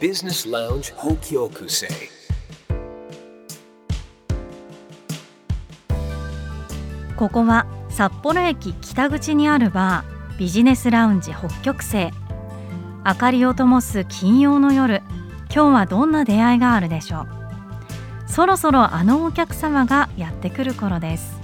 Business Lounge Hokyokusei ここは札幌駅北口にあるバービジネスラウンジ北極星明かりを灯す金曜の夜今日はどんな出会いがあるでしょうそろそろあのお客様がやってくる頃です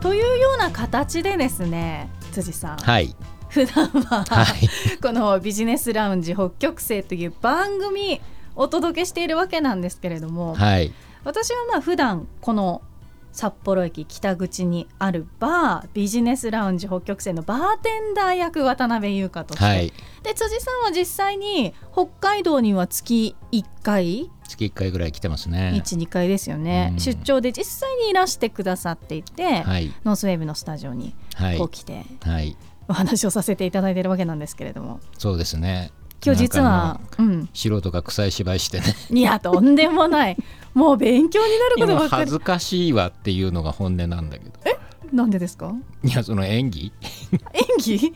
というような形でですね辻さんはい普段は、はい。このビジネスラウンジ北極星という番組お届けしているわけなんですけれども、はい。私はまあ普段この札幌駅北口にあるバービジネスラウンジ北極星のバーテンダー役渡辺優香として、はい。で辻さんは実際に北海道には月1回月1回ぐらい来てますね。12回ですよね、うん。出張で実際にいらしてくださっていて、はい。ノースウェーブのスタジオにはい。こう来て。はいお話をさせていただいているわけなんですけれども。そうですね。今日実はうん。素人が臭い芝居してね。いやとんでもない。もう勉強になることばっかり。今恥ずかしいわっていうのが本音なんだけど。なんでですか？いやその演技。演技？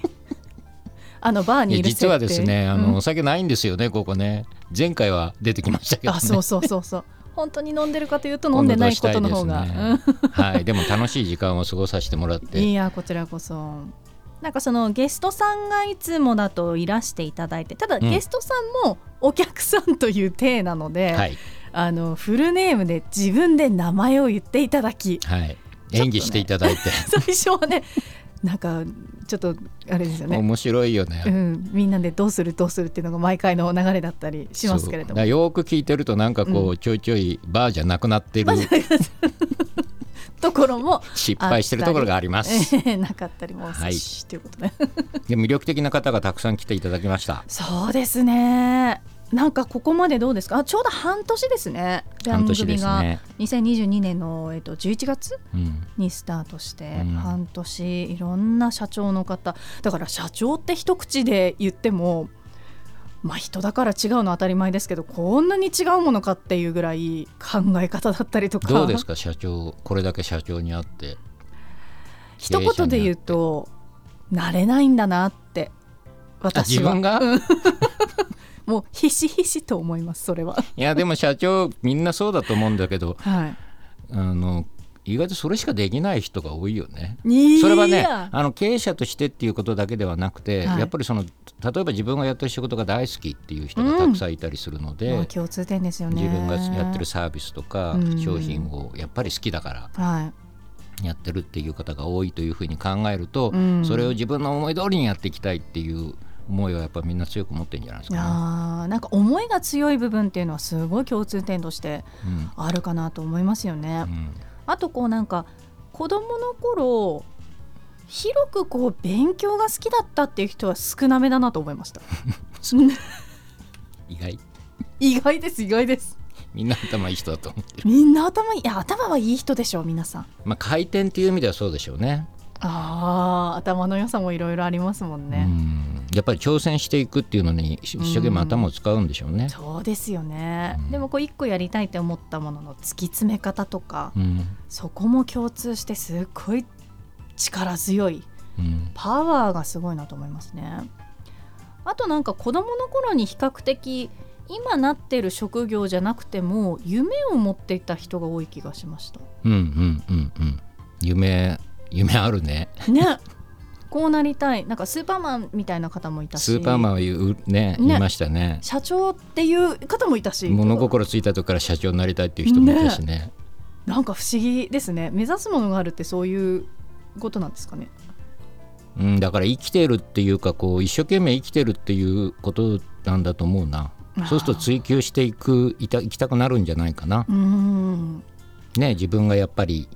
あのバーに実はですねあの、うんお酒ないんですよねここね。前回は出てきましたけど、ね、あそうそうそうそう。本当に飲んでるかというと飲んでないことの方が、ね。はい。でも楽しい時間を過ごさせてもらっうんいてやこちらこそなんかそのゲストさんがいつもだといらしていただいてただん。ゲストさんもお客さんという体なので、はい。あのフルネームで自分で名前を言っていただきはい。演技していただいて、最初はねなんかちょっとあれですよね、面白いよね、うん、みんなでどうするどうするっていうのが毎回の流れだったりしますけれども。よく聞いてるとなんかこう、うちょいちょいバーじゃなくなってるところも失敗してるところがあります。なかったりもすはいし、ということ でで魅力的な方がたくさん来ていただきました。そうですね。なんかここまでどうですか？あちょうど半年ですね。番組ね。が2022年の、えっと、11月うん、にスタートして、うん。半年いろんな社長の方。だから社長って一口で言ってもまあ人だから違うのは当たり前ですけどこんなに違うものかっていうぐらい考え方だったりとか。どうですか社長。これだけ社長に会って。一言で言うと慣れないんだなってあ私は。自分が？う んもうひしひしと思いますそれは。いやでも社長みんなそうだと思うんだけど。はい。あの意外とそれしかできない人が多いよね。それはねあの経営者としてっていうことだけではなくて、はい。やっぱりその例えば自分がやってる仕事が大好きっていう人がたくさんいたりするので、まあ共通点ですよね。自分がやってるサービスとかうん。商品をやっぱり好きだからはい。やってるっていう方が多いというふうに考えると、うん。それを自分の思い通りにやっていきたいっていう思いはやっぱみんな強く持ってるんじゃないですかね。あーなんか思いが強い部分っていうのはすごい共通点としてうん。あるかなと思いますよね。うんあとこうなんか子供の頃広くこう勉強が好きだったっていう人は少なめだなと思いました。意外意外です意外です。みんな頭いい人だと思ってる、みんな頭いいいや頭はいい人でしょう皆さん。まあ、回転っていう意味ではそうでしょうねああ頭の良さもいろいろありますもんうね。ん。やっぱり挑戦していくっていうのに一生懸命頭を使うんでしょうね、そうですよね、うん。でもこう一個やりたいって思ったものの突き詰め方とか、うん。そこも共通してすっごい力強いうん。パワーがすごいなと思いますね。あとなんか子供の頃に比較的今なってる職業じゃなくても夢を持っていた人が多い気がしました。うんうんうんうん。夢夢あるね。ね。こうなりたい。なんかスーパーマンみたいな方もいたし。スーパーマンは言うね言いましたね。社長っていう方もいたし。物心ついた時から社長になりたいっていう人もいたしね。なんか不思議ですね。目指すものがあるってそういうことなんですかね。うん、だから生きてるっていうかこう一生懸命生きてるっていうことなんだと思うな。そうすると追求していくいた行きたくなるんじゃないかな。うーん。ね自分がやっぱりいい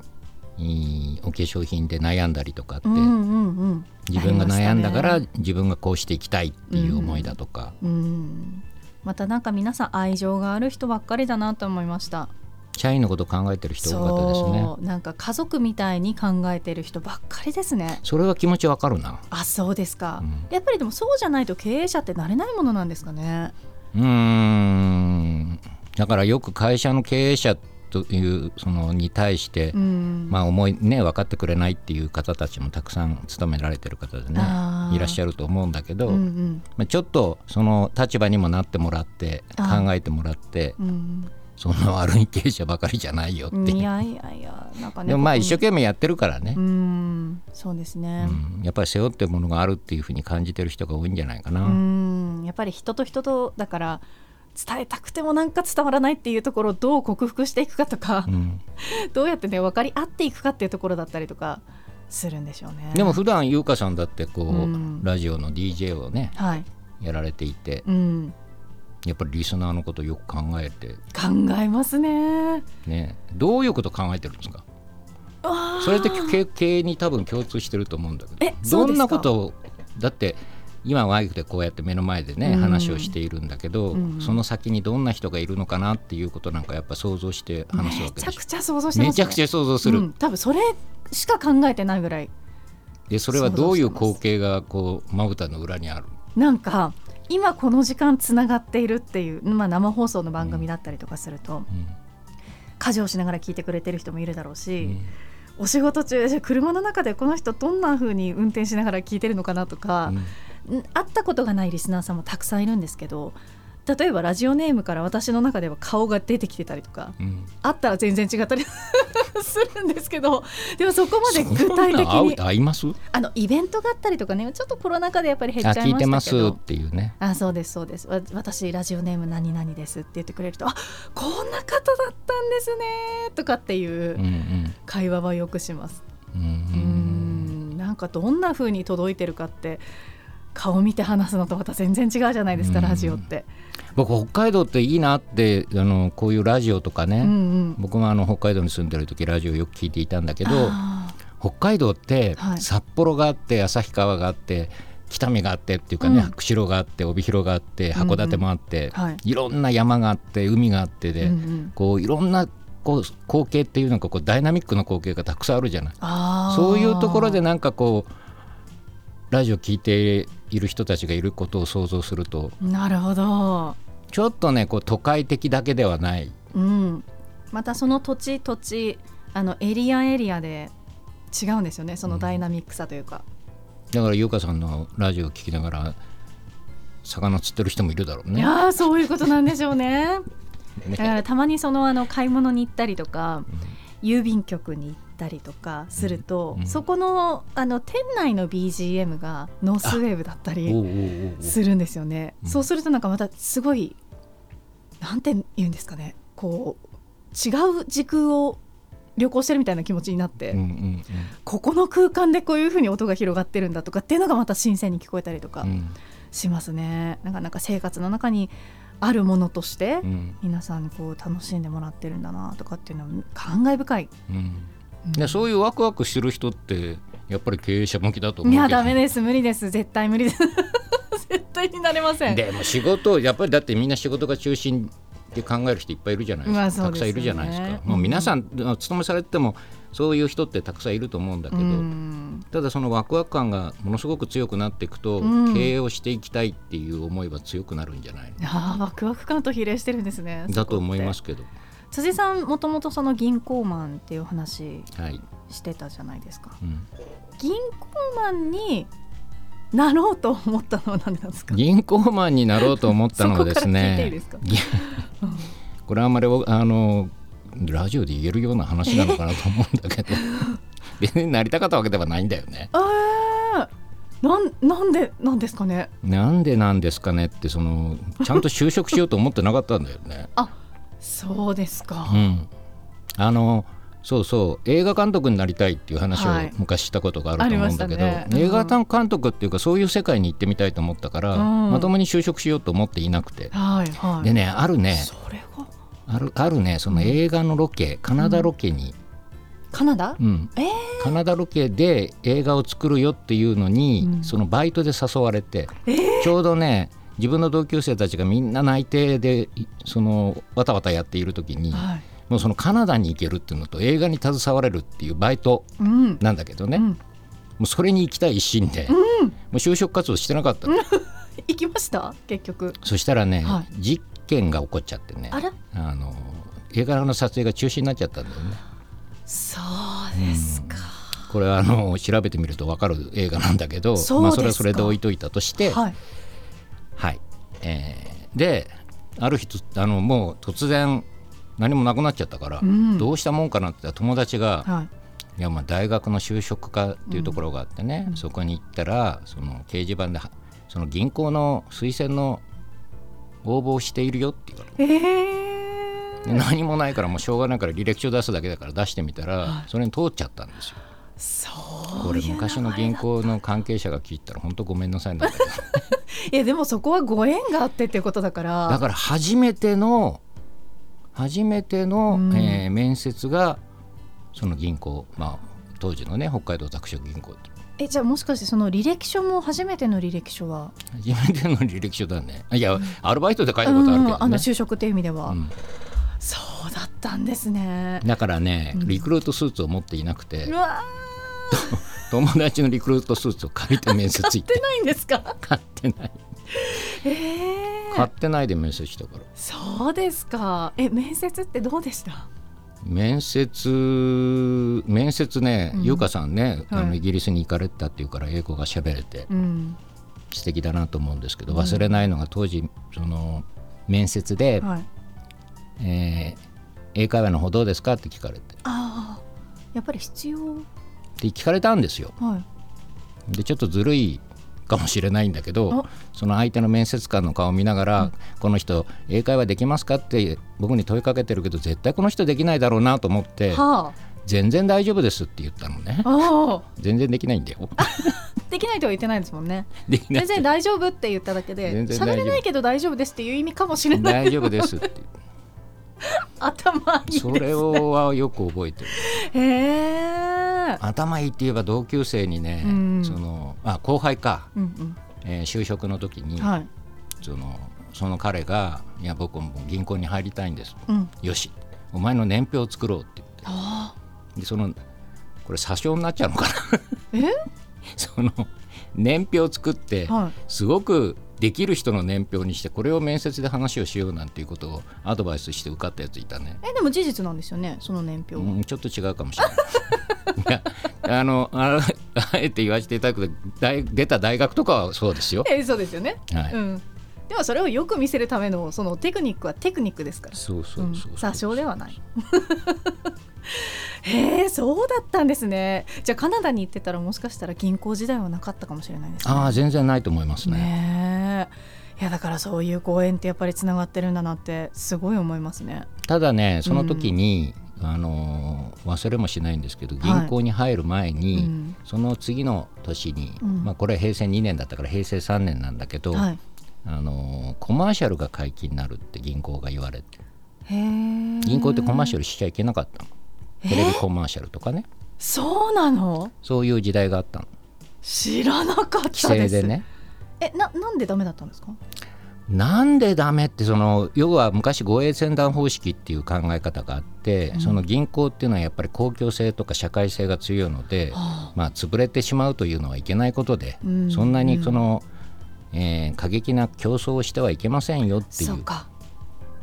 お化粧品で悩んだりとかって、うんうんうん。自分が悩んだから自分がこうしていきたいっていう思いだとか、したねうん。またなんか皆さん愛情がある人ばっかりだなと思いました。社員のこと考えてる人多かったですね。なんか家族みたいに考えてる人ばっかりですね。それは気持ちわかるな。あそうですか、うん。やっぱりでもそうじゃないと経営者ってなれないものなんですかね。うーん。だからよく会社の経営者っというそのに対して、うん。まあ思いね分かってくれないっていう方たちもたくさん勤められてる方でねいらっしゃると思うんだけど、うんうん。まあ、ちょっとその立場にもなってもらって考えてもらってうん。そんな悪い経営者ばかりじゃないよっていう。いやいやいやなんかねでもまあ一生懸懸命やってるからね。う、ん。そうですね。うん。やっぱり背負ってるものがあるっていうふうに感じてる人が多いんじゃないかな。うん。やっぱり人と人とだから伝えたくてもなんか伝わらないっていうところをどう克服していくかとか、うん。どうやってね分かり合っていくかっていうところだったりとかするんでしょうね。でも普段優香さんだってこう、うん。ラジオの DJ をねはい、やられていてうん、やっぱりリスナーのことをよく考えて。考えますね。ね。どういうこと考えてるんですか？それって経経営に多分共通してると思うんだけえどどんなことをだって今ワイフでこうやって目の前でね、うん。話をしているんだけど、うん。その先にどんな人がいるのかなっていうことなんかやっぱ想像して話すわめけでしょ。ちゃくちゃ想像してます、ね、めちゃくちゃ想像する、うん。多分それしか考えてないぐらいでそれはどういう光景がこうまぶたの裏にあるなんか今この時間つながっているっていう、まあ、生放送の番組だったりとかすると、家事をしながら聞いてくれてる人もいるだろうし、うん。お仕事中車の中でこの人どんな風に運転しながら聞いてるのかなとか、ん会ったことがないリスナーさんもたくさんいるんですけど例えばラジオネームから私の中では顔が出てきてたりとかうん。うんあったら全然違ったり するんですけどでもそこまで具体的に合います？あのイベントがあったりとかねちょっとコロナ禍でやっぱり減あっちゃい聞いてますましたけどっていうね。あそうですそうです。わ私ラジオネーム何々ですって言ってくれるとあこんな方だったんですねとかっていう会話はよくします。うんううんんなんかどんな風に届いてるかって顔見て話すのとまた全然違うじゃないですかうん。ラジオって。僕北海道っていいなってあのこういうラジオとかね、うんうん。僕もあの北海道に住んでる時ラジオよく聞いていたんだけどあ北海道ってはい。札幌があって旭川があって北見があってっていうかね、うん。釧路があって帯広があって函館もあって、ーはい。いろんな山があって海があってで、うんうん。こういろんなこう光景っていうのがこうダイナミックな光景がたくさんあるじゃない。そういうところでなんかこうラジオ聞いている人たちがいることを想像するとなるほど、ちょっとねこう都会的だけではない。うん、またその土地土地あのエリアエリアで違うんですよね。そのダイナミックさというか、だから優香さんのラジオを聞きながら魚釣ってる人もいるだろうね。いやーそういうことなんでしょうね。ね。だからたまにそのあの買い物に行ったりとか郵便局に行ったりとかすると、うん。そこのあの店内の BGM がノースウェーブだったりするんですよね、うん。そうするとなんかまたすごいなんて言うんですかね。こう違う時空を旅行してるみたいな気持ちになって、うんうんここの空間でこういう風に音が広がってるんだとかっていうのがまた新鮮に聞こえたりとかうん。うんしますね、なかなか生活の中にあるものとしてうん。皆さんにこう楽しんでもらってるんだなとかっていうのは感慨深い、うんうんでそういうワクワクしてる人ってやっぱり経営者向きだと思ういやダメです。無理です。絶対無理です。絶対になれません。でも仕事やっぱりだってみんな仕事が中心で考える人いっぱいいるじゃないですか、ますよね。たくさんいるじゃないですか、うん。もう皆さんお勤めされててもそういう人ってたくさんいると思うんだけど、うん。ただそのワクワク感がものすごく強くなっていくと、うん。経営をしていきたいっていう思いは強くなるんじゃないあーワクワク感と比例してるんですねだと思いますけど、辻さんもともとその銀行マンっていう話はい。してたじゃないですか。うん、銀行マンになろうと思ったのは何でなんですか？銀行マンになろうと思ったのはですねこれはあんまりあのラジオで言えるような話なのかなと思うんだけど 別になりたかったわけではないんだよね。なんなんでなんですかね？なんでなんですかねってそのちゃんと就職しようと思ってなかったんだよね。そうですか、うん、あのそうそう。映画監督になりたいっていう話をはい。昔したことがあると思うんだけど、ありましたね。映画監督っていうかそういう世界に行ってみたいと思ったから、うん。まともに就職しようと思っていなくて、はいはい。でねあるね。あるあるねその映画のロケ、カナダロケに、カナダ、うん。えー。カナダロケで映画を作るよっていうのに、うん。そのバイトで誘われて、えー。ちょうどね自分の同級生たちがみんな内定でいそのわたわたやっている時に、はい。もうそのカナダに行けるっていうのと映画に携われるっていうバイトうん。なんだけどね、うん。もうそれに行きたい一心で、もう就職活動してなかったの、行きました？結局。そしたらね、は実験が起こっちゃってねあの映画の撮影が中止になっちゃったんだよね。そうですか、これはあの調べてみると分かる映画なんだけどそまあ、それはそれで置いといたとして、はいはい。えーである日つあのもう突然何もなくなっちゃったから、うん。どうしたもんかなって友達が、はい。いやまあ大学の就職課っていうところがあってね、そこに行ったらその掲示板ではその銀行の推薦の応募をしているよって言われて。えー、で何もないからもうしょうがないから履歴書出すだけだから出してみたら、はい。それに通っちゃったんですよ。そうこれ昔の銀行の関係者が聞いたら本当ごめんなさいなんだけどいやでもそこはご縁があってっていうことだから。だから初めての初めての、うん。えー面接がその銀行まあ当時のね北海道拓殖銀行えじゃあもしかしてその履歴書も初めての履歴書は？初めての履歴書だね。いや、アルバイトで書いたことあるけどね、うんあの就職っていう意味では、うん。そうだったんですね。だからねうん。リクルートスーツを持っていなくて、うわ 友達のリクルートスーツを借りて面接行っーっててないんですか？買ってない。ええ買ってないで面接したから。そうですか。え面接ってどうでした？面接面接ね、うん。優香さんね、あはい。のイギリスに行かれてたっていうから英語が喋れてうん。素敵だなと思うんですけど、うん。忘れないのが当時その面接で、はい。えー英会話の方どうですか?」って聞かれて。ああやっぱり必要で聞かれたんですよ。はい。でちょっとずるいかもしれないんだけどおその相手の面接官の顔を見ながら、この人英会話できますかって僕に問いかけてるけど絶対この人できないだろうなと思っては全然大丈夫ですって言ったのね。ああ。あ全然できないんだよ。できないとは言ってないですもんね。全然大丈夫って言っただけで喋れないけど大丈夫ですっていう意味かもしれない。大丈夫ですって 頭いいそれをはよく覚えてる。頭いいって言えば同級生にね、うん。そのあ後輩か、うんえー就職の時に、うんはい。そのその彼が「いや僕も銀行に入りたいんです」うん。よし。お前の年表を作ろう」って言って。あでそのこれ詐称になっちゃうのかな。え？その年表を作って、あはい。すごくできる人の年表にしてこれを面接で話をしようなんていうことをアドバイスして受かったやついたね、えでも事実なんですよねその年表、うん、ちょっと違うかもしれない。いやあのああえて言わせていただくと大出た大学とかはそうですよ、えそうですよね、はい。うんでもそれをよく見せるためのそのテクニックはテクニックですから。そうそうそうそう、う。ん詐称ではない。へえそうだったんですね。じゃあカナダに行ってたらもしかしたら銀行時代はなかったかもしれないですね。ああ全然ないと思いますね。ねえ。いやだからそういうご縁ってやっぱりつながってるんだなってすごい思いますね。ただねその時に、あのー忘れもしないんですけどはい。銀行に入る前に、うん。その次の年に、うん。まあ、これ平成2年だったから平成3年なんだけど、はいあのーコマーシャルが解禁になるって銀行が言われて。銀行ってコマーシャルしちゃいけなかったの。テレビコマーシャルとかね。そうなの？そういう時代があったの。知らなかったです。規制でね。えななんでダメだったんですか？なんでダメってその要は昔護衛船団方式っていう考え方があって、うん。その銀行っていうのはやっぱり公共性とか社会性が強いので、はあ。まあ、潰れてしまうというのはいけないことで、うん。そんなにその、えー過激な競争をしてはいけませんよっていう。そうか。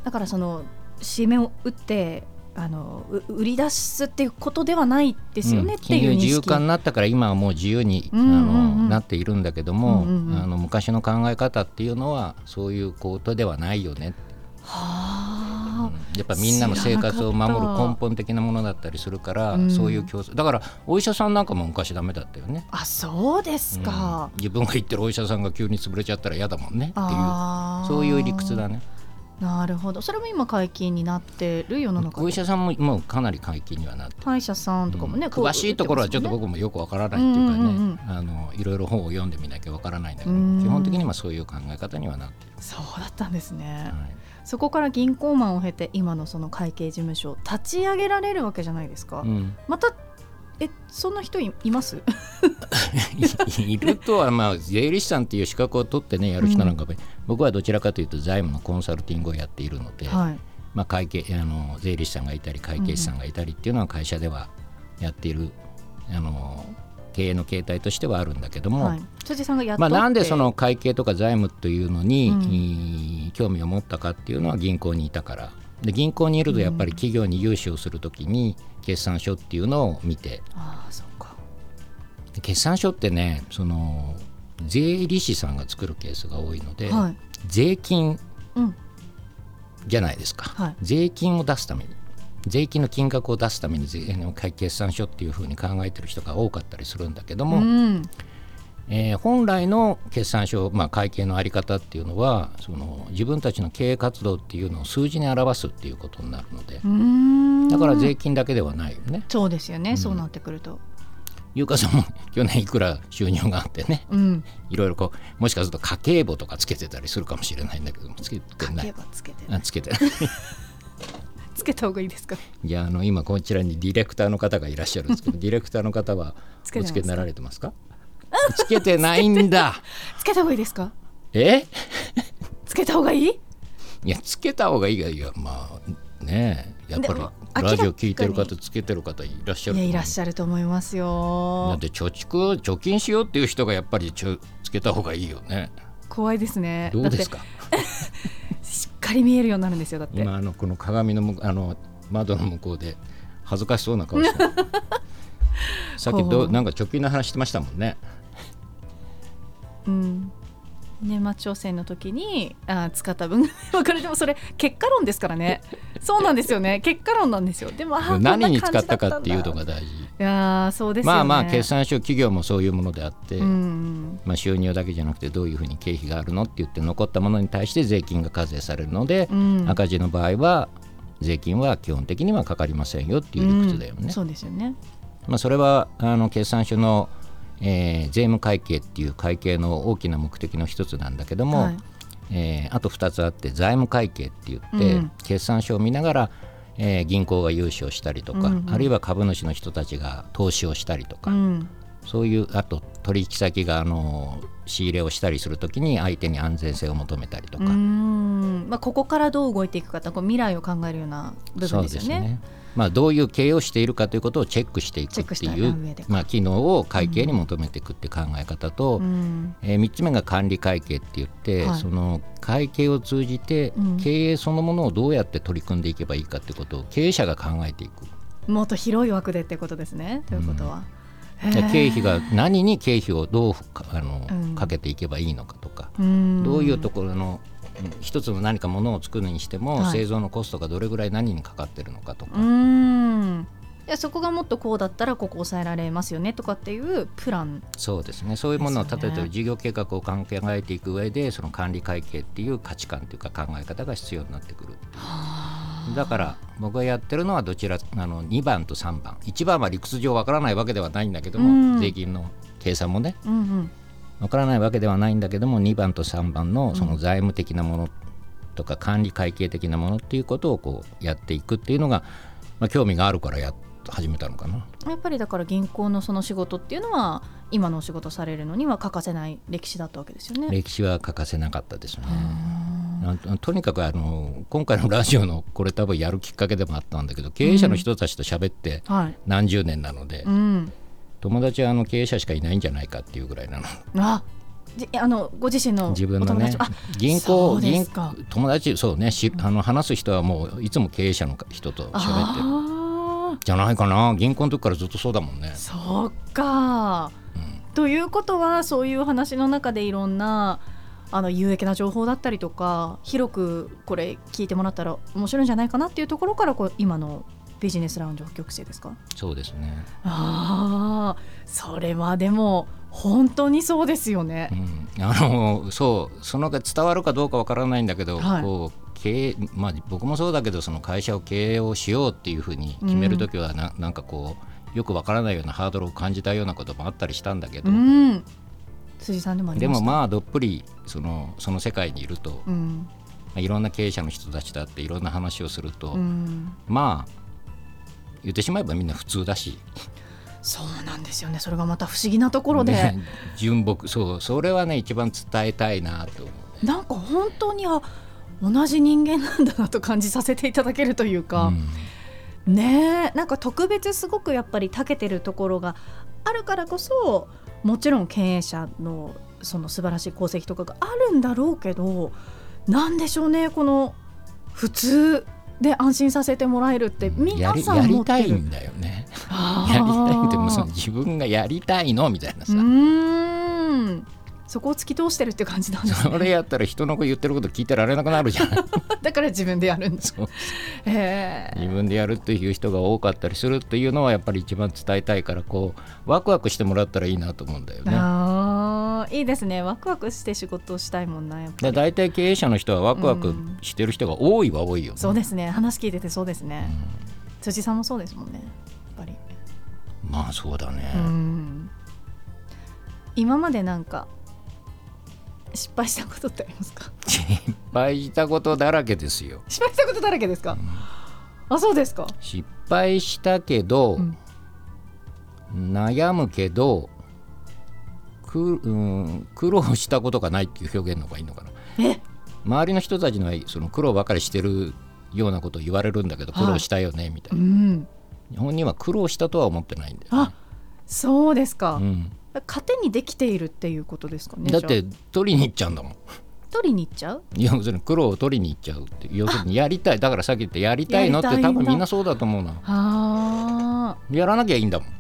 だからその締めを打ってあのう売り出すっていうことではないですよね、うん。っていう認識。金融自由化になったから今はもう自由に、うんうんうん。あのなっているんだけども、うんうんうんあの昔の考え方っていうのはそういうことではないよね、はあ、やっぱみんなの生活を守る根本的なものだったりするから、うん。そういう競争。だからお医者さんなんかも昔ダメだったよね。あそうですか、うん。自分が行ってるお医者さんが急に潰れちゃったら嫌だもんねっていう。そういう理屈だね。なるほど。それも今解禁になってる世の中お医者さんももうかなり解禁にはなってる。歯医者さんとかもね、うん。詳しいところはちょっと僕もよくわからないっていうかね、うんうんうんあのいろいろ本を読んでみなきゃわからないんだけどうん。基本的にはそういう考え方にはなってる、そうだったんですね、はいそこから銀行マンを経て今のその会計事務所を立ち上げられるわけじゃないですか、うん、またえそんな人いいます？いいるとはまあ税理士さんっていう資格を取ってねやる人なんか、僕はどちらかというと財務のコンサルティングをやっているので、はい。まあ、会計あの税理士さんがいたり会計士さんがいたりっていうのは会社ではやっている、あの経営の形態としてはあるんだけども、はい、辻さんがやっとまあ、なんでその会計とか財務というのに、うん。興味を持ったかっていうのは銀行にいたから。で銀行にいるとやっぱり企業に融資をするときに決算書っていうのを見て、ああそうか。で決算書ってねその税理士さんが作るケースが多いので、はい。税金うん。じゃないですか、はい。税金を出すために税金の金額を出すために税の決算書っていうふうに考えてる人が多かったりするんだけども、うん。えー本来の決算書、まあ、会計の在り方っていうのはその自分たちの経営活動っていうのを数字に表すっていうことになるのでだから税金だけではないよね。そうですよね、そうなってくると。優香さんも去年いくら収入があってねうん。いろいろこうもしかすると家計簿とかつけてたりするかもしれないんだけどもつけてない。書けばつけてあつけてないつけた方がいいですか？じゃああの今こちらにディレクターの方がいらっしゃるんですけど ディレクターの方はおつけになられてますか？つけてないんだ。つけた方がいいですか？え？つけた方がいい？いやつけた方がいいがいやまあねえやっぱりラジオ聞いてる方つけてる方いらっしゃいるいらっしゃると思いますだよって貯蓄を貯金しようっていう人がやっぱりちょつけた方がいいよね。怖いですね。どうですか？しっかり見えるようになるんですよだって。今あのこの鏡の向あの窓の向こうで恥ずかしそうな顔してる。さっきどうなんか貯金の話してましたもんね。うん年末調整の時にあ使った分分かる。でもそれ結果論ですからね。そうなんですよね。結果論なんですよ。でも何に使ったかっていうのが大事。いやーそうですよね。まあまあ決算書企業もそういうものであって、うん。まあ、収入だけじゃなくてどういうふうに経費があるのって言って残ったものに対して税金が課税されるので、うん。赤字の場合は税金は基本的にはかかりませんよっていう理屈だよね。うん。そうですよね。まあ、それはあの決算書の、えー税務会計っていう会計の大きな目的の一つなんだけども、はい。えーあと2つあって財務会計って言って、うん。決算書を見ながら、えー銀行が融資をしたりとか、うんうん。あるいは株主の人たちが投資をしたりとか、うん。そういうあと取引先があの仕入れをしたりするときに相手に安全性を求めたりとか、うん。まあ、ここからどう動いていくかとこう未来を考えるような部そう分ですよね。まあ、どういう経営をしているかということをチェックしていくっていうまあ、機能を会計に求めていくって考え方と、うん。え3つ目が管理会計って言って、はい。その会計を通じてうん。経営そのものをどうやって取り組んでいけばいいかってことを経営者が考えていく。もっと広い枠でってことですね。ということは。経費が何に経費をどうかあの、うん。かけていけばいいのかとか、うん。どういうところのうん一つの何かものを作るにしても、はい。製造のコストがどれぐらい何にかかってるのかとか、うん。いやそこがもっとこうだったらここ抑えられますよねとかっていうプラン。そうですね。そういうものを立てて事業計画を考えていく上でその管理会計っていう価値観というか考え方が必要になってくるだから僕がやってるのはどちらあの2番と3番。1番は理屈上わからないわけではないんだけども、うん。税金の計算もね。うんうんわからないわけではないんだけども2番と3番のその財務的なものとか管理会計的なものっていうことをこうやっていくっていうのが、まあ、興味があるからやっ始めたのかな。やっぱりだから銀行のその仕事っていうのは今のお仕事されるのには欠かせない歴史だったわけですよね。歴史は欠かせなかったですね。あとにかくあの今回のラジオのこれ多分やるきっかけでもあったんだけど経営者の人たちと喋ってはい。何十年なので、うん。友達はあの経営者しかいないんじゃないかっていうぐらいなの。あ、じあのご自身の自分のね銀行銀友達そうねしあの話す人はもういつも経営者の人と喋ってる。あじゃないかな。銀行の時からずっとそうだもんね。ー。そうか。ということはそういう話の中でいろんなあの有益な情報だったりとか広くこれ聞いてもらったら面白いんじゃないかなっていうところからこう今のビジネスラウンジ北極星ですか？そうですね、ああそれはでも本当にそうですよね。う。ん、あのそうそのが伝わるかどうかわからないんだけど、はい。こう経営まあ、僕もそうだけどその会社を経営をしようっていうふうに決める時はな,、なんかこうよくわからないようなハードルを感じたようなこともあったりしたんだけど、うん。辻さんでも。でもまあどっぷりそのその世界にいると、まうん。あ、いろんな経営者の人たちだっていろんな話をすると、うん、まあ言ってしまえばみんな普通だし、そうなんですよね。それがまた不思議なところで、ね純朴。そうそれはね一番伝えたいなと思う。なんか本当にあ同じ人間なんだなと感じさせていただけるというか、うん。ねえなんか特別すごくやっぱり長けてるところがあるからこそもちろん経営者のその素晴らしい功績とかがあるんだろうけどなんでしょうねこの普通で安心させてもらえるってや皆さん持ってる。りたいんだよね。やりたいってもうその自分がやりたいのみたいなうさ、ーん。そこを突き通してるって感じなんですそねれやったら人の言ってること聞いてられなくなるじゃない だから自分でやるんですそう。へえ。自分でやるっていう人が多かったりするっていうのはやっぱり一番伝えたいからこうワクワクしてもらったらいいなと思うんだよね。あーいいですね。ワクワクして仕事をしたいもんなやっぱでり大体経営者の人はワクワクしてる人が多いは多いよね。そうですね。話聞いててそうですね、辻さんもそうですもんね。やっぱり。まあそうだね。うん。今までなんか失敗したことってありますか？失敗したことだらけですよ。失敗したことだらけですか、あそうですか。失敗したけど、うん。悩むけどく、うん、苦労したことがないっていう表現の方がいいのかな。え？周りの人たちのはその苦労ばかりしてるようなことを言われるんだけどはい苦労したよねみたいうな、ん。本人は苦労したとは思ってないんだよ、あねそうですか、うん、糧にできているっていうことですかねだって取りに行っちゃうんだもん。あ取りに行っちゃう？要するに苦労を取りに行っちゃうって。要するにやりたい。だからさっき言ったやりたいのって多分みんなそうだと思うなあ。やらなきゃいいんだもん、ー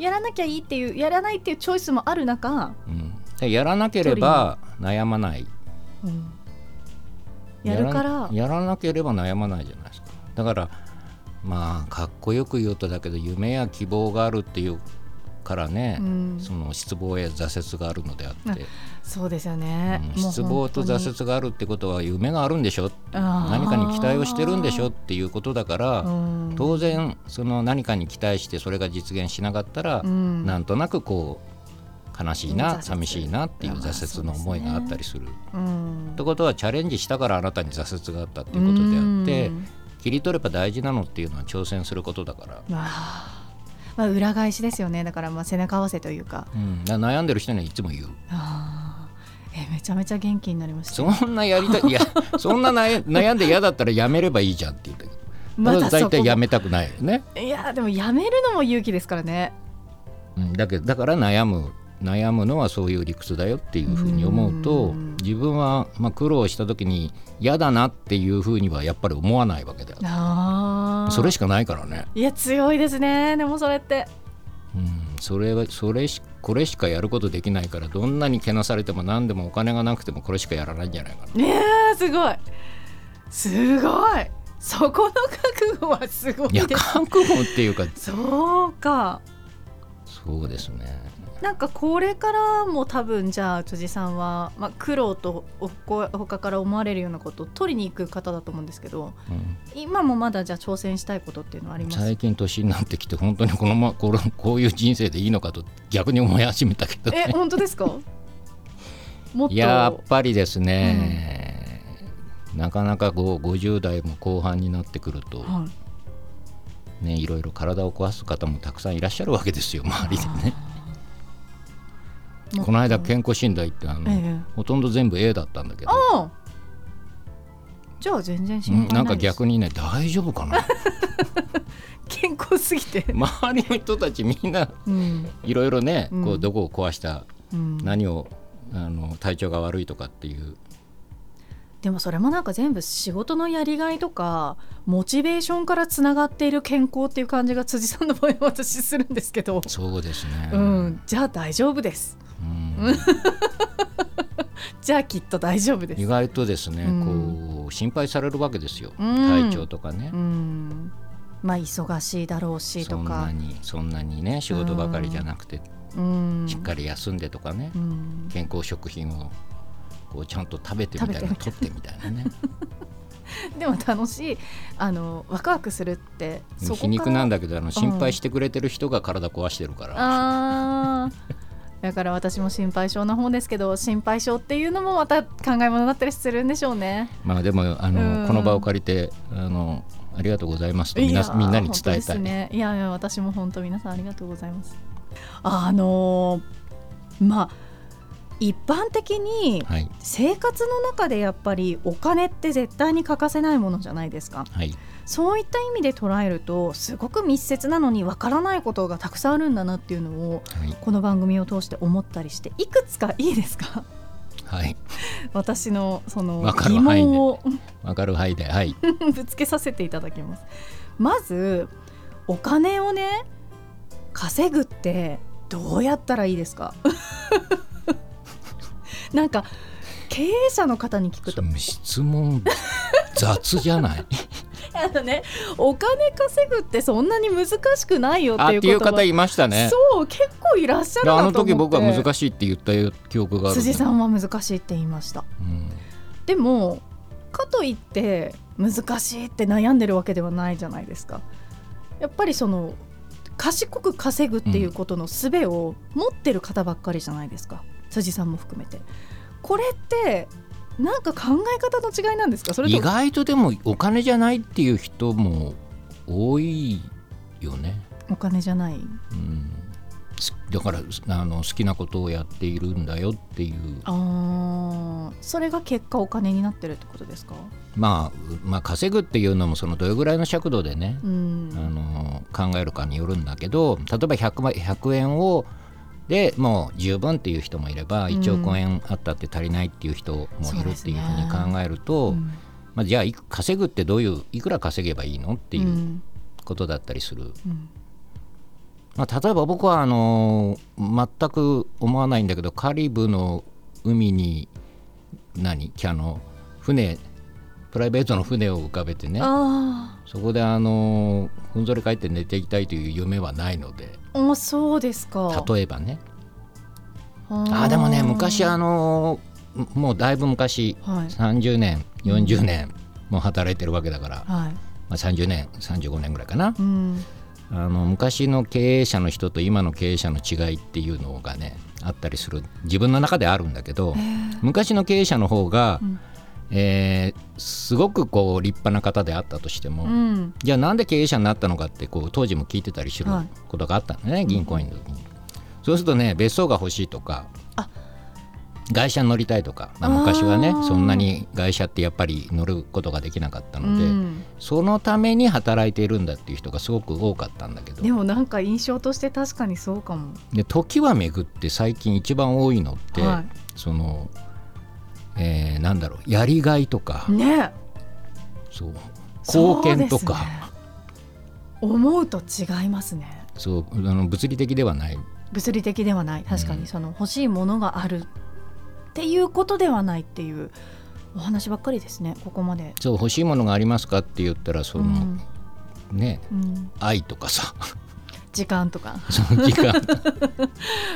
やらなきゃいいっていうやらないっていうチョイスもある中、うん、でやらなければ悩まない。うん。やるから。やらなければ悩まないじゃないですか。だからまあかっこよく言うとだけど夢や希望があるっていうからね、うん。その失望や挫折があるのであって、そうですよね、うん失望と挫折があるってことは夢があるんでしょ何かに期待をしてるんでしょっていうことだから、うん。当然その何かに期待してそれが実現しなかったら、うん。なんとなくこう悲しいな寂しいなっていう挫折の思いがあったりする。うん。ってことはチャレンジしたからあなたに挫折があったっていうことであって、うん。切り取れば大事なのっていうのは挑戦することだから,、まあ、まあ裏返しですよね。だからまあ背中合わせというか。うん、だから悩んでる人にはいつも言うえめちゃめちゃ元気になりました。そんなやりたい いやそんな悩悩んで嫌だったらやめればいいじゃんって言ったけど、まだ大体やめたくないよね、いやでもやめるのも勇気ですからね。うん、だけどだから悩む悩むのはそういう理屈だよっていうふうに思うとうん。自分は、まあ、苦労した時に嫌だなっていうふうにはやっぱり思わないわけだよ。それしかないからね、いや強いですね。でもそれってうん、それはそれしこれしかやることできないからどんなにけなされても何でもお金がなくてもこれしかやらないんじゃないかな。いやーすごい。すごい。そこの覚悟はすごいいや覚悟っていうかそうかそうですね。なんかこれからも多分じゃあ辻さんは、まあ、苦労と他他から思われるようなことを取りに行く方だと思うんですけどうん。今もまだじゃあ挑戦したいことっていうのはあります？最近年になってきて本当にこのま これこういう人生でいいのかと逆に思い始めたけど、えね、本当ですか？もっと？やっぱりですね、なかなかこう50代も後半になってくると、はいね、いろいろ体を壊す方もたくさんいらっしゃるわけですよ周りでね。この間健康診断行ってあの、ええ。ほとんど全部 A だったんだけど、じゃあ全然心配ないうんなんか逆にね大丈夫かな。健康すぎて、周りの人たちみんなうん。いろいろね、うん。こうどこを壊したうん、何をあの体調が悪いとかっていうでもそれもなんか全部仕事のやりがいとかモチベーションからつながっている健康っていう感じが辻さんの場合は私するんですけど、そうですね、うん、じゃあ大丈夫です。うん。じゃあきっと大丈夫です。意外とですね、うん。こう心配されるわけですよ、うん。体調とかね、うん。まあ忙しいだろうしそんとかなにそんなにね仕事ばかりじゃなくて、うん。しっかり休んでとかね、うん。健康食品をこうちゃんと食べてみたいな取ってみたいなね。でも楽しい。あのワクワクするって皮肉なんだけどあの心配してくれてる人が体壊してるから、あー。だから私も心配性な方ですけど心配性っていうのもまた考え物だったりするんでしょうね。まあでもあの、うん。この場を借りてあのありがとうございますとみなみんなに伝えたい、すね、いやいや私も本当皆さんありがとうございます。あのーまあ一般的にはい。生活の中でやっぱりお金って絶対に欠かせないものじゃないですか。はい。そういった意味で捉えるとすごく密接なのにわからないことがたくさんあるんだなっていうのをはい。この番組を通して思ったりしていくつかいいですか？はい。私のそのわかる疑範囲で。問をわかる範囲で。はい。ぶつけさせていただきます。まずお金をね稼ぐってどうやったらいいですか？なんか経営者の方に聞くと。質問雑じゃない？あのねお金稼ぐってそんなに難しくないよっていう方いましたね。そう結構いらっしゃるあ思って。の時僕は難しいって言った記憶がある辻さんは難しいって言いました。うん。でもかといって難しいって悩んでるわけではないじゃないですか。やっぱりその賢く稼ぐっていうことの術を持ってる方ばっかりじゃないですか辻さんも含めて。これってなんか考え方の違いなんですか？それと意外とでもお金じゃないっていう人も多いよね、お金じゃない。うん、すだからあの好きなことをやっているんだよっていう。あー。それが結果お金になってるってことですか？まあ、まあ稼ぐっていうのもそのどれぐらいの尺度でね、うん。あの考えるかによるんだけど例えば 100, 万100円をでもう十分っていう人もいればうん。1億円あったって足りないっていう人もいるっていうふうに考えると、うん。まあ、じゃあ稼ぐってどういういくら稼げばいいのっていううん。ことだったりする、うん。まあ、例えば僕はあの全く思わないんだけどカリブの海に何？あの船プライベートの船を浮かべてね。あそこであのふんぞり返って寝ていきたいという夢はないので。ーあそうですか。例えばね。あでもね昔あのもうだいぶ昔はい。30年40年もう働いてるわけだから、はい。まあ、30年35年ぐらいかな。うん。あの昔の経営者の人と今の経営者の違いっていうのがねあったりする自分の中であるんだけど昔の経営者の方が、うんえーすごくこう立派な方であったとしても、うん。じゃあなんで経営者になったのかってこう当時も聞いてたりするはい。ことがあったんだね、銀行員の時に。そうするとね別荘が欲しいとかあ。外車に乗りたいとか、まあ、昔はねそんなに外車ってやっぱり乗ることができなかったので、うん。そのために働いているんだっていう人がすごく多かったんだけど。でもなんか印象として確かにそうかも。で時は巡って最近一番多いのって、はその、えーなんだろうやりがいとか、い、ね。そう。貢献とか。ね思うと違いますね。そう。あの物理的ではない。物理的ではない。確かうん。にその欲しいものがあるっていうことではないっていうお話ばっかりですね。ここまで。そう欲しいものがありますかって言ったらその、うん。ね。うん、愛とかさ時間とか。その時間。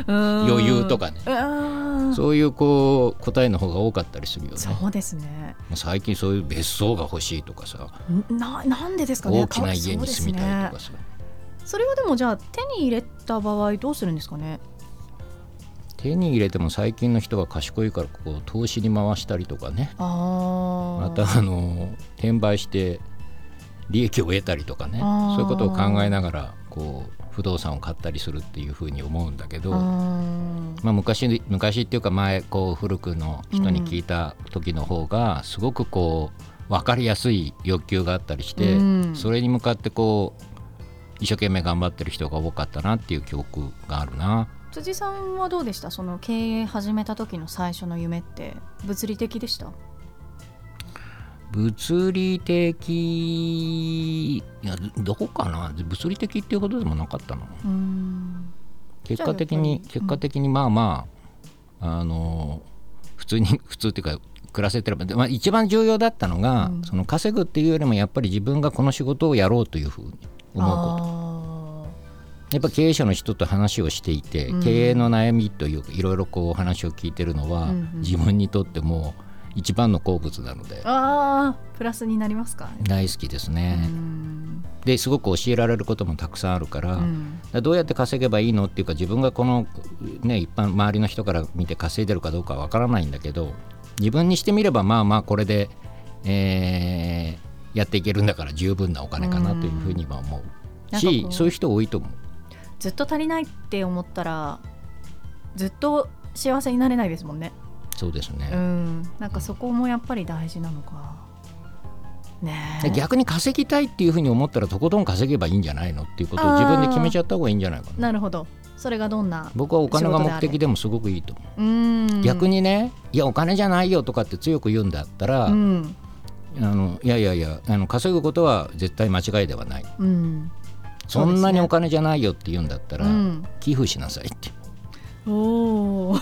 余 余裕とかね。そういうこう答えの方が多かったりするよね。そうですね。最近そういう別荘が欲しいとかさ。ななんでですかね。大きな家に住みたいとかさ、ね。それはでもじゃあ手に入れた場合どうするんですかね。手に入れても最近の人は賢いからこう投資に回したりとかね。またあの転売して利益を得たりとかね。そういうことを考えながらこう不動産を買ったりするっていうふうに思うんだけど、まあ、昔昔っていうか前こう古くの人に聞いた時の方がすごくこう分かりやすい欲求があったりして、うん。それに向かってこう一生懸命頑張ってる人が多かったなっていう記憶があるな。辻さんはどうでした？その経営始めた時の最初の夢って物理的でした？物理的いやどこかな？物理的っていうほどでもなかったの。結果的に結果的にまあまあ、あの普通に 普通っていうか暮らせてれば。で、まあ、一番重要だったのが、うん。その稼ぐっていうよりもやっぱり自分がこの仕事をやろうというふうに思うこと。あやっぱ経営者の人と話をしていて、うん。経営の悩みというかいろいろこうお話を聞いてるのは、うんうん。自分にとっても一番の好物なので。ーあープラスになりますか？大好きですね。ですごく教えられることもたくさんあるから,、うん。どうやって稼げばいいのっていうか自分がこの、ね、一般周りの人から見て稼いでるかどうかわからないんだけど自分にしてみればまあまあこれで、えーやっていけるんだから十分なお金かなというふうには思う。しうそういう人多いと思う。ずっと足りないって思ったらずっと幸せになれないですもんねそうですね、うん。なんかそこもやっぱり大事なのか。ね逆に稼ぎたいっていうふうに思ったらとことん稼げばいいんじゃないのっていうことを自分で決めちゃった方がいいんじゃないかな。なるほど。それがどんな僕はお金が目的でもすごくいいと思う、うん。逆にねいやお金じゃないよとかって強く言うんだったら、うん。あのいやいやいやあの稼ぐことは絶対間違いではない。うん。そんなにお金じゃないよって言うんだったら、うん。寄付しなさいっておお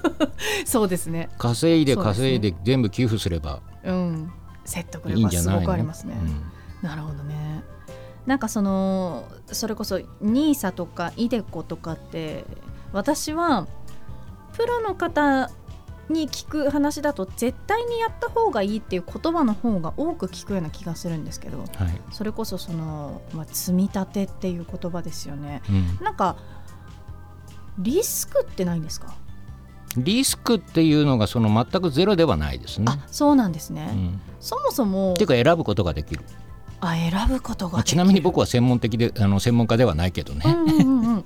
そうですね。稼いで稼いで全部寄付すればうん。説得力がすごくありますね。うん。なるほどね。なんかそのそれこそ NISA とか iDeCo とかって私はプロの方に聞く話だと絶対にやった方がいいっていう言葉の方が多く聞くような気がするんですけどはい。それこそその、まあ、積み立てっていう言葉ですよね。うん。なんかリスクってないんですか、リスクっていうのがその全くゼロではないですね。あそうなんですね、うん、そもそもっていうか選ぶことができる、あ選ぶことができる。まあちなみに僕は専門的であの専門家ではないけどね、うんうんうんうん。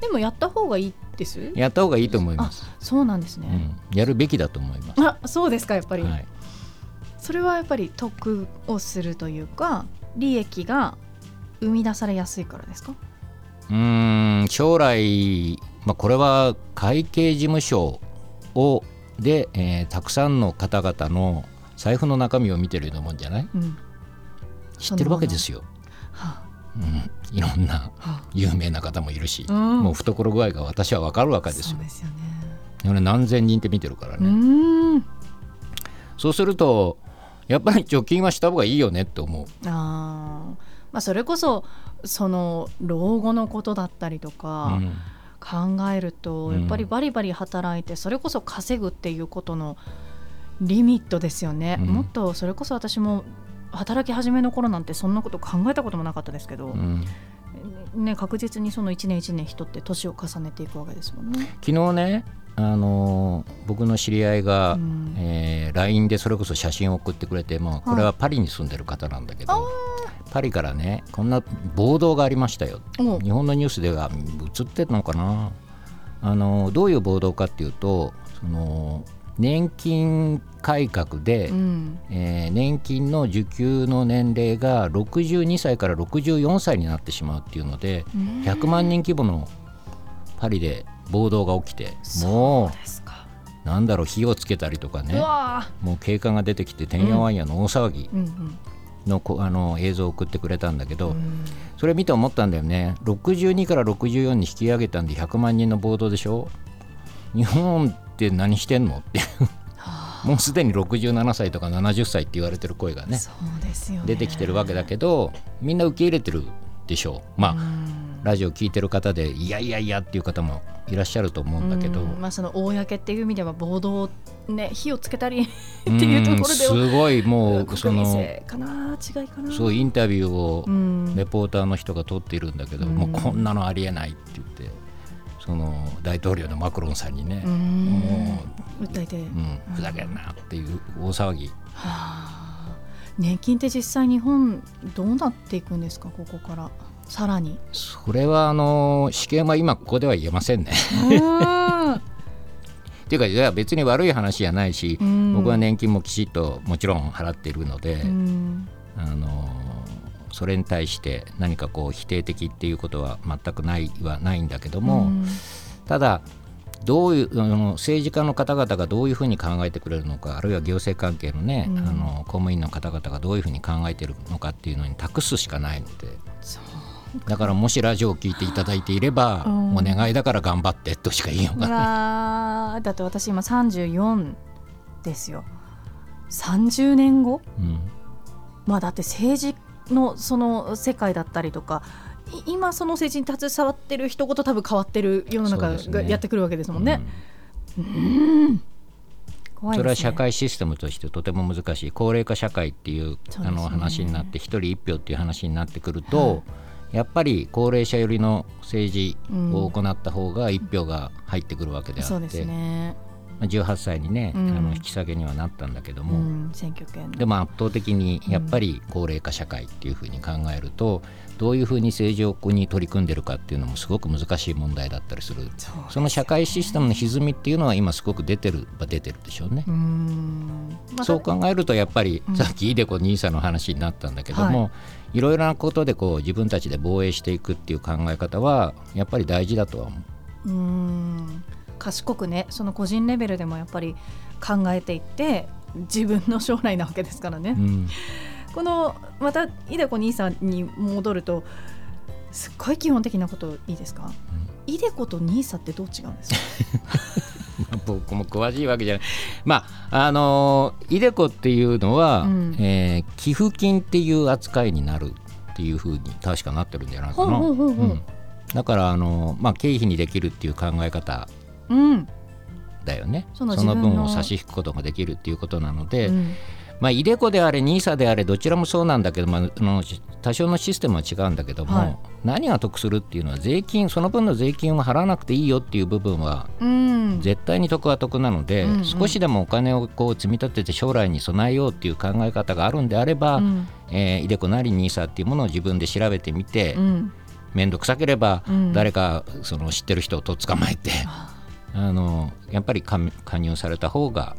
でもやった方がいいです？やった方がいいと思います、そうなんですね、うん、やるべきだと思います、あそうですかやっぱり、はい、それはやっぱり得をするというか利益が生み出されやすいからですか？うーん将来、まあ、これは会計事務所をで、えーたくさんの方々の財布の中身を見てるようなもんじゃない？うん。知ってるわけですよ、はうん、いろんなあ。は有名な方もいるし、あうん。もう懐具合が私は分かるわけですよ。そうですよね。俺何千人って見てるからうね、そうするとやっぱり貯金はした方がいいよねって思う。あー。まあそれこそその老後のことだったりとかうん考えると、うん。やっぱりバリバリ働いてそれこそ稼ぐっていうことのリミットですよね、うん。もっとそれこそ私も働き始めの頃なんてそんなこと考えたこともなかったですけど、うん。ね、確実にその一年一年人って年を重ねていくわけですもんね。昨日ね、あのー僕の知り合いが、うん。えー LINE でそれこそ写真を送ってくれてもうこれはパリに住んでる方なんだけど、パリからねこんな暴動がありましたよ。お日本のニュースでは映ってるのかな。あのどういう暴動かっていうとその年金改革で、うん。えー年金の受給の年齢が62歳から64歳になってしまうっていうので100万人規模のパリで暴動が起きてもそうなんだろう火をつけたりとかうねわもう警官が出てきててんやわんやの大騒ぎのこあの映像を送ってくれたんだけど、うん。それ見て思ったんだよね。62から64に引き上げたんで100万人の暴動でしょ？日本って何してんの？ってもうすでに67歳とか70歳って言われてる声がねね。出てきてるわけだけどみんな受け入れてるでしょう。まあ、うんラジオ聞いてる方でいやいやいやっていう方もいらっしゃると思うんだけど、うんまあ、その公っていう意味では暴動ね火をつけたりっうんていうところではすごいもうそのインタビューをうんレポーターの人が撮っているんだけど、うん。もうこんなのありえないって言ってその大統領のマクロンさんにね、うん。も訴えて、う、うん、ふざけんなっていう大騒ぎ。はあ。年金って実際日本どうなっていくんですかここからさらに。それはあの試験は今ここでは言えませんね。っ ていうかいや別に悪い話じゃないし、うん。僕は年金もきちっともちろん払っているので、うん。あのそれに対して何かこう否定的っていうことは全くないはないんだけども、うん。ただどういうあの政治家の方々がどういうふうに考えてくれるのかあるいは行政関係のね、うん。あの公務員の方々がどういうふうに考えているのかっていうのに託すしかないので。そうだからもしラジオを聞いていただいていれば、うん。お願いだから頑張ってとしか言いよううがない。だって私今34ですよ。30年後？うん。まあだって政治のその世界だったりとかい今その政治に携わってる一言多分変わってる世の中がやってくるわけですもんね。うん。うんそれは社会システムとしてとても難しい。高齢化社会っていうあの話になって一人一票っていう話になってくると、やっぱり高齢者寄りの政治を行った方が一票が入ってくるわけであって、そうですね。まあ18歳にね、うんあの引き下げにはなったんだけども、うん、選挙権でも圧倒的にやっぱり高齢化社会っていうふうに考えると、どういうふうに正常に取り組んでるかっていうのもすごく難しい問題だったりする。その社会システムの歪みっていうのは今すごく出てるは出てるでしょうね。うん。またそう考えるとやっぱり、うん。さっきイデコ NISA の話になったんだけども、、はいろいろなことでこう自分たちで防衛していくっていう考え方はやっぱり大事だとは思う。うん。賢くねその個人レベルでもやっぱり考えていって自分の将来なわけですからね、うんこのまたイデコ兄さんに戻るとすっごい基本的なこといいですか、イデコとニーサってどう違うんですか？ま あ僕も詳しいわけじゃない。まああのイデコっていうのは、うん。えー寄付金っていう扱いになるっていうふうに確かなってるんじゃないかな。だからあの、まあ、経費にできるっていう考え方うん、だよね。その分を差し引くことができるっていうことなので、うんまあ、イデコであれ、ニーサであれ、どちらもそうなんだけど、まあ、あの多少のシステムは違うんだけども、はい。何が得するっていうのは、税金、その分の税金を払わなくていいよっていう部分は、うん。絶対に得は得なので、うんうん。少しでもお金をこう積み立てて将来に備えようっていう考え方があるんであれば、うん。えーイデコなりニーサっていうものを自分で調べてみて、うん。面倒くさければうん。誰かその知ってる人をとっ捕まえて、あのやっぱり加加入された方が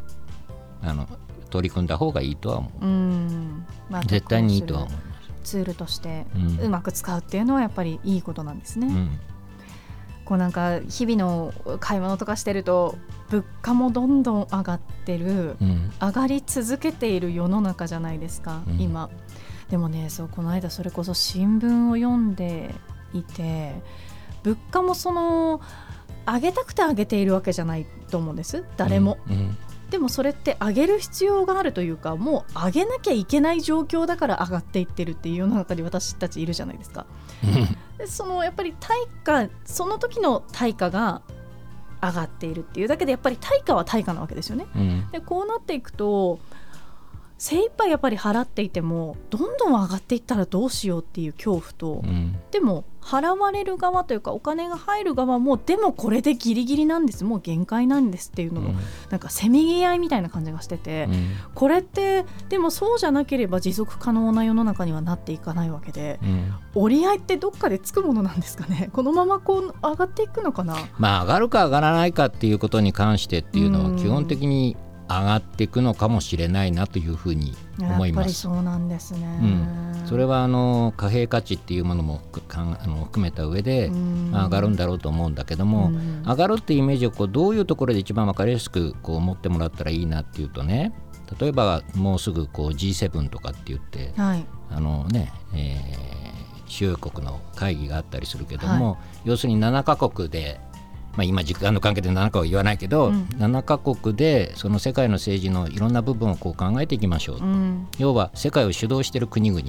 あの取り組んだ方がいいとは思う。うん。まあ絶対にいいとは思います。ツールとしてうんうまく使うっていうのはやっぱりいいことなんですね。うん。こうなんか日々の買い物とかしてると物価もどんどん上がってるうん。上がり続けている世の中じゃないですか、うん。今。でもねそうこの間それこそ新聞を読んでいて物価もその上げたくて上げているわけじゃないと思うんです。誰も、うんでもそれって上げる必要があるというかもう上げなきゃいけない状況だから上がっていってるっていう世の中に私たちいるじゃないですか。でそのやっぱり対価その時の対価が上がっているっていうだけでやっぱり対価は対価なわけですよね。うん。でこうなっていくと精一杯やっぱり払っていてもどんどん上がっていったらどうしようっていう恐怖と、うん。でも払われる側というかお金が入る側もでもこれでギリギリなんです。もう限界なんですっていうのも、なんかせめぎ合いみたいな感じがしてて、うん。これってでもそうじゃなければ持続可能な世の中にはなっていかないわけでうん。折り合いってどっかでつくものなんですかね。このままこう上がっていくのかな。まあ上がるか上がらないかっていうことに関してっていうのうん。は基本的に上がっていくのかもしれないなというふうに思いやっぱります。そうなんですね、うん。それはあの貨幣価値っていうものもかんあの含めた上で、まあ上がるんだろうと思うんだけども、うん。上がるっていうイメージをこうどういうところで一番分かりやすくこう持ってもらったらいいなっていうとね例えばもうすぐこう G7 とかって言ってはい。あのね、えー主要国の会議があったりするけども、要するに7カ国で、まあ、今時間の関係で7かは言わないけど、うん。7カ国でその世界の政治のいろんな部分をこう考えていきましょう、うん。要は世界を主導している国々、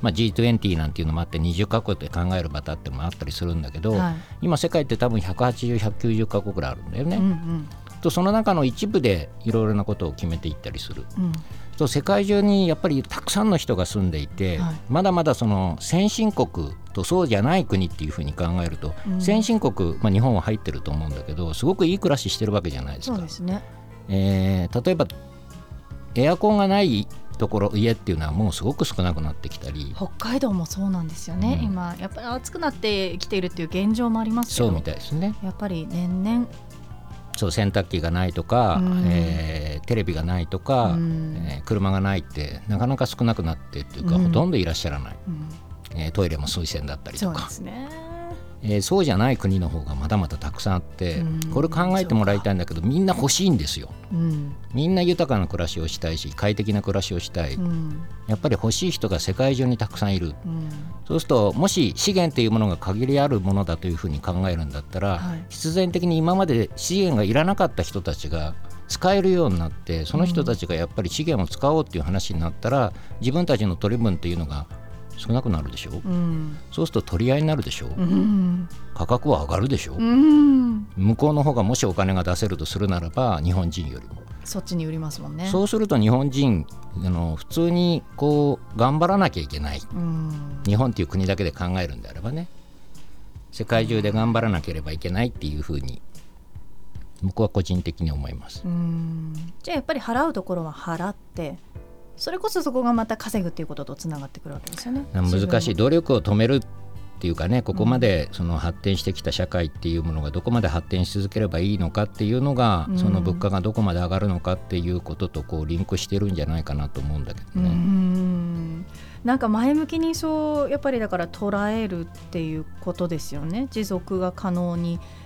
まあ、G20 なんていうのもあって20カ国で考える場だってのもあったりするんだけど、はい。今世界って多分180190カ国ぐらいあるんだよね。うんうん。とその中の一部でいろいろなことを決めていったりする。うんと世界中にやっぱりたくさんの人が住んでいて、はい。まだまだその先進国とそうじゃない国っていうふうに考えると、うん。先進国、まあ、日本は入ってると思うんだけどすごくいい暮らししてるわけじゃないですか。そうで。すね。えー例えばエアコンがないところ家っていうのはもうすごく少なくなってきたり。北海道もそうなんですよね、うん。今やっぱり暑くなってきているっていう現状もありますけどそうみたいですね。やっぱり年々そう洗濯機がないとか、うん。えーテレビがないとか、うん。えー車がないってなかなか少なくなってっていうか、うん。ほとんどいらっしゃらない、うん。えートイレも水洗だったりそうでとかすねえーそうじゃない国の方がまだまだたくさんあって、うん。これ考えてもらいたいんだけどみんな欲しいんですよ。うん。みんな豊かな暮らしをしたいし快適な暮らしをしたい、うん。やっぱり欲しい人が世界中にたくさんいる。うん。そうするともし資源っていうものが限りあるものだというふうに考えるんだったら、はい。必然的に今まで資源がいらなかった人たちが使えるようになってその人たちがやっぱり資源を使おうっていう話になったら自分たちの取り分っていうのが少なくなるでしょ、うん。そうすると取り合いになるでしょ、うん。価格は上がるでしょ、うん。向こうの方がもしお金が出せるとするならば日本人よりも、そっちに売りますもんね。そうすると日本人あの普通にこう頑張らなきゃいけない。うん。日本っていう国だけで考えるんであればね。世界中で頑張らなければいけないっていうふうに僕は個人的に思います。うん。じゃあやっぱり払うところは払ってそれこそそこがまた稼ぐっていうこととつながってくるわけですよね。難しい。努力を止めるっていうかねここまでその発展してきた社会っていうものがどこまで発展し続ければいいのかっていうのが、うん。その物価がどこまで上がるのかっていうこととこうリンクしてるんじゃないかなと思うんだけどうね。んなんか前向きにそうやっぱりだから捉えるっていうことですよね。持続が可能に、えー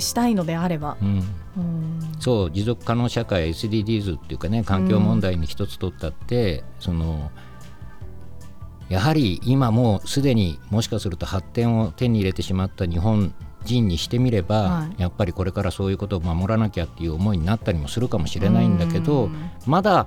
したいのであれば。うん。うん。そう持続可能社会 SDGs っていうかね環境問題に一つ取ったって、そのやはり今もうすでにもしかすると発展を手に入れてしまった日本人にしてみれば、はい。やっぱりこれからそういうことを守らなきゃっていう思いになったりもするかもしれないんだけど、うん。まだ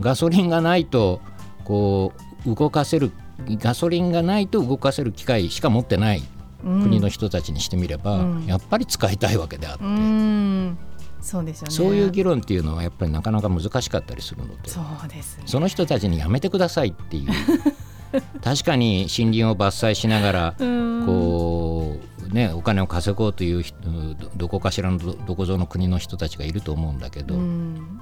ガソリンがないとこう動かせるガソリンがないと動かせる機械しか持ってない国の人たちにしてみれば、うん。やっぱり使いたいわけであって。うん。そうですよね。そういう議論っていうのはやっぱりなかなか難しかったりするのでそうですね。その人たちにやめてくださいっていう。確かに森林を伐採しながらうん。こう、ね、お金を稼ごうという人どどこかしらのどどこぞの国の人たちがいると思うんだけど、うん。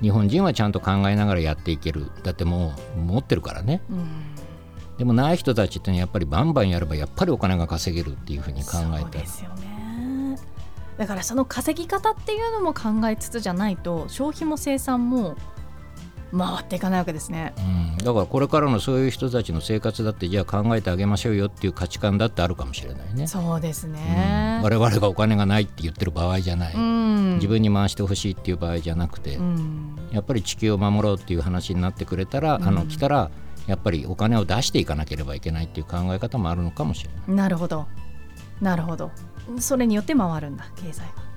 日本人はちゃんと考えながらやっていける。だってもう持ってるからね。うんでもない人たちってやっぱりバンバンやればやっぱりお金が稼げるっていうふうに考えたらそうですよねだからその稼ぎ方っていうのも考えつつじゃないと消費も生産も回っていかないわけですね。うん、だからこれからのそういう人たちの生活だってじゃあ考えてあげましょうよっていう価値観だってあるかもしれないね。そうですうんね。我々がお金がないって言ってる場合じゃない、うん自分に回してほしいっていう場合じゃなくて、うんやっぱり地球を守ろうっていう話になってくれたら、あのうん来たらやっぱりお金を出していかなければいけないっていう考え方もあるのかもしれない。なるほど。なるほど。それによって回るんだ経済が。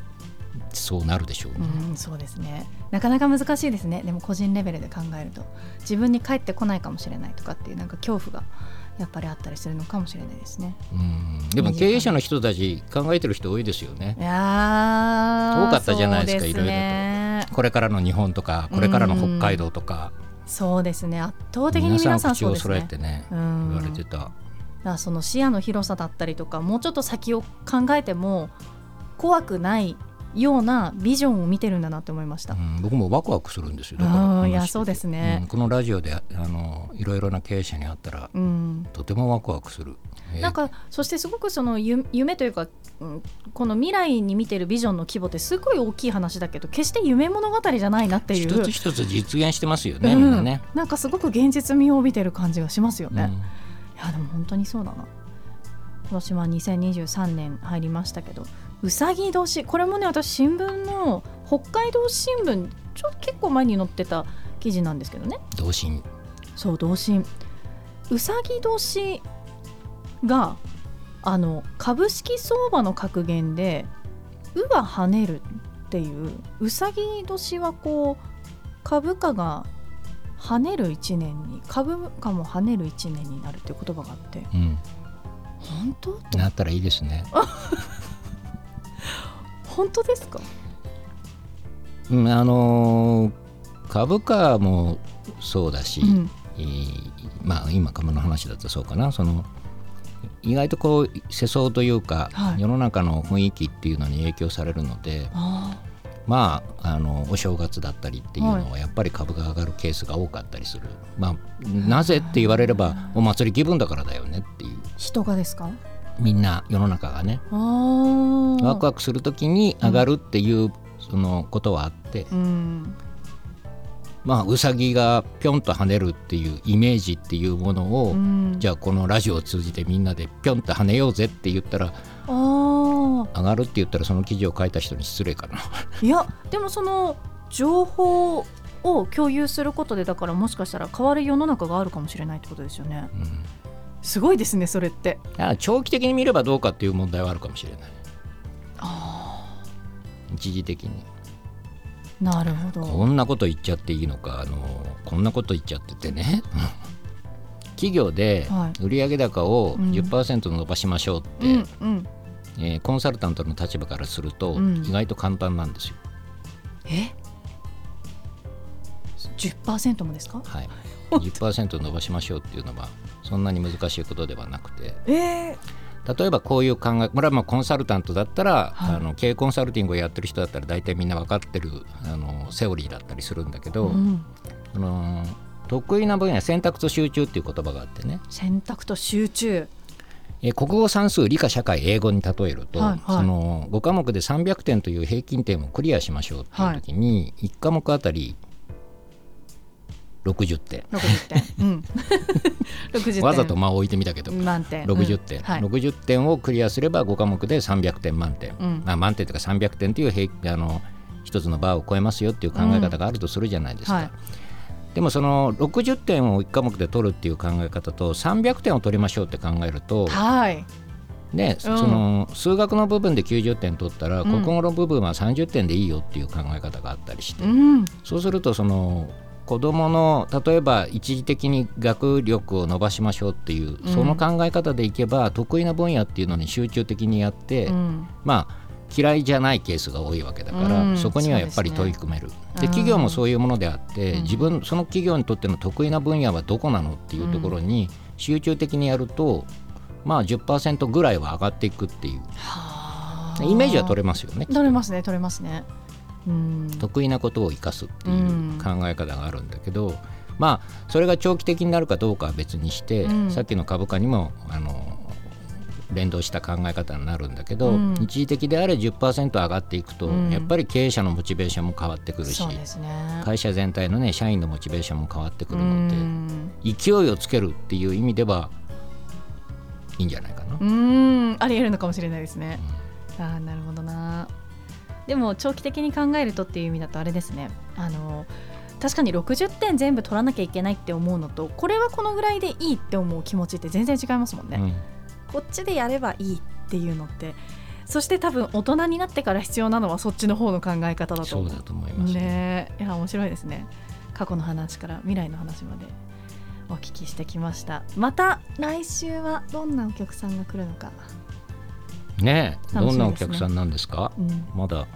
そうなるでしょうね。うん、そうですね。なかなか難しいですね。でも個人レベルで考えると。自分に返ってこないかもしれないとかっていうなんか恐怖がやっぱりあったりするのかもしれないですね。うん。でも経営者の人たち考えてる人多いですよね。い。やー多かったじゃないですかそういろいろと。ね。これからの日本とかこれからの北海道とか、そうですね圧倒的に皆さ皆んそうですね揃えてねうん言われてた。だその視野の広さだったりとかもうちょっと先を考えても怖くないようなビジョンを見てるんだなって思いました。うん、僕もワクワクするんですよ。だからいやそうですねうんこのラジオであのいろいろな経営者に会ったらうんとてもワクワクする。えー。なんかそしてすごくそのゆ夢というか、うんこの未来に見てるビジョンの規模ってすごい大きい話だけど決して夢物語じゃないなっていう。一つ一つ実現してますよね、うん。みんなね。なんかすごく現実味を帯びてる感じがしますよね。うん。いやでも本当にそうだな。今年は2023年入りましたけどうさぎ年。これもね私新聞の北海道新聞ちょ結構前に載ってた記事なんですけどね。同心。そう同心。うさぎ年があの株式相場の格言で「うは跳ねる」っていううさぎ年はこう株価が跳ねる1年に株価も跳ねる1年になるっていう言葉があってうん、本当？となったらいいですね。本当ですか？うん、あのー株価もそうだし、うん。えーまあ今株の話だとそうかな。その意外とこう世相というか、はい。世の中の雰囲気っていうのに影響されるのであまああのお正月だったりっていうのはやっぱり株が上がるケースが多かったりする、まあなぜって言われればお祭り気分だからだよねっていう。人がですか？みんな世の中がね。ワクワクするときに上がるっていうそのことはあって、うんまあうさぎがぴょんと跳ねるっていうイメージっていうものを、うん。じゃあこのラジオを通じてみんなでぴょんと跳ねようぜって言ったら上がるって言ったらその記事を書いた人に失礼かな。いやでもその情報を共有することでだからもしかしたら変わる世の中があるかもしれないってことですよね。うん。すごいですねそれって。長期的に見ればどうかっていう問題はあるかもしれない。一時的になるほど。こんなこと言っちゃっていいのかあのこんなこと言っちゃっててね。企業ではい。売上高をうん。10%伸ばしましょうって、うんうん。えーコンサルタントの立場からするとうん。意外と簡単なんですよ。え？10%もですか？はい、10%伸ばしましょうっていうのはそんなに難しいことではなくて。えー、例えばこういう考えこれはまあコンサルタントだったら、はい。あの経営コンサルティングをやってる人だったら大体みんな分かってるあのセオリーだったりするんだけど、うん。あの得意な分野選択と集中っていう言葉があってね。選択と集中。え国語算数理科社会英語に例えると、はいはい。その5科目で300点という平均点をクリアしましょうっていう時に、1科目あたり60点。60点。うん。60点。わざと間を置いてみたけど、満点。60点、うんはい。60点をクリアすれば5科目で300点満点、うん。まあ、満点というか300点という平あの一つのバーを超えますよっていう考え方があるとするじゃないですか、うんはい。でもその60点を1科目で取るっていう考え方と300点を取りましょうって考えると、はい。ね、うん。その数学の部分で90点取ったら、うん。国語の部分は30点でいいよっていう考え方があったりして、うん。そうするとその子どもの例えば一時的に学力を伸ばしましょうっていう、うん。その考え方でいけば得意な分野っていうのに集中的にやって、うん。まあ嫌いじゃないケースが多いわけだから、うん。そこにはやっぱり取り組める。うんで企業もそういうものであって、うん。自分その企業にとっての得意な分野はどこなのっていうところに集中的にやると、まあ10%ぐらいは上がっていくっていう。はあ。イメージは取れますよね。取れますね取れますね。うん得意なことを生かすっていう考え方があるんだけど、まあそれが長期的になるかどうかは別にして、うん。さっきの株価にもあの連動した考え方になるんだけど、うん。一時的であれ10%上がっていくと、うん。やっぱり経営者のモチベーションも変わってくるしね。会社全体のね社員のモチベーションも変わってくうるので、ん。勢いをつけるっていう意味ではいいんじゃないかな。うん。ありえるのかもしれないですね。ああなるほどなでも長期的に考えるとっていう意味だとあれですね。あの確かに60点全部取らなきゃいけないって思うのとこれはこのぐらいでいいって思う気持ちって全然違いますもんね、うん。こっちでやればいいっていうのってそして多分大人になってから必要なのはそっちの方の考え方だと思う。そうだと思います、ね。えいや面白いですね。過去の話から未来の話までお聞きしてきました。また来週はどんなお客さんが来るのか、ねどんなお客さんなんですか？うん、まだ。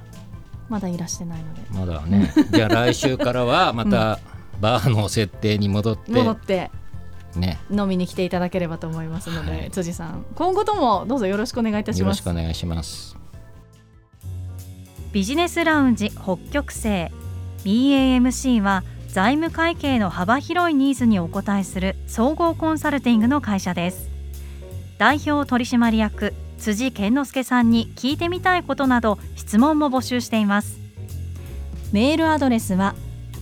まだいらしてないので。まだね。じゃあ来週からはまたバーの設定に戻って、戻って。ね。飲みに来ていただければと思いますので、はい。辻さん。今後ともどうぞよろしくお願いいたしよろますしくお願いします。ビジネスラウンジ北極星。BAMC は財務会計の幅広いニーズにお応えする総合コンサルティングの会社です。代表取締役辻健之介さんに聞いてみたいことなど質問も募集しています。メールアドレスは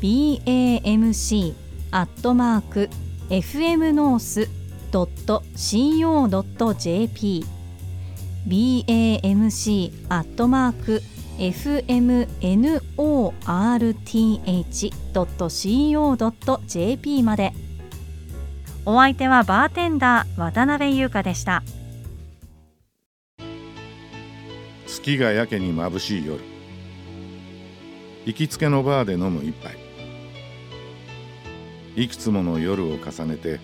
bamc アットマーク fmnorth.co.jp bamc アットマーク fmnorth.co.jp まで。お相手はバーテンダー渡辺優香でした。月がやけに眩しい夜。行きつけのバーで飲む一杯。いくつもの夜を重ねて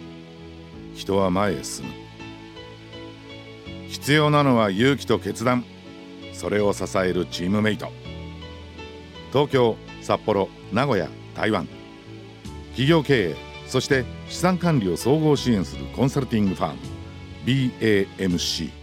人は前へ進む。必要なのは勇気と決断。それを支えるチームメイト。東京札幌名古屋台湾。企業経営そして資産管理を総合支援するコンサルティングファーム BAMC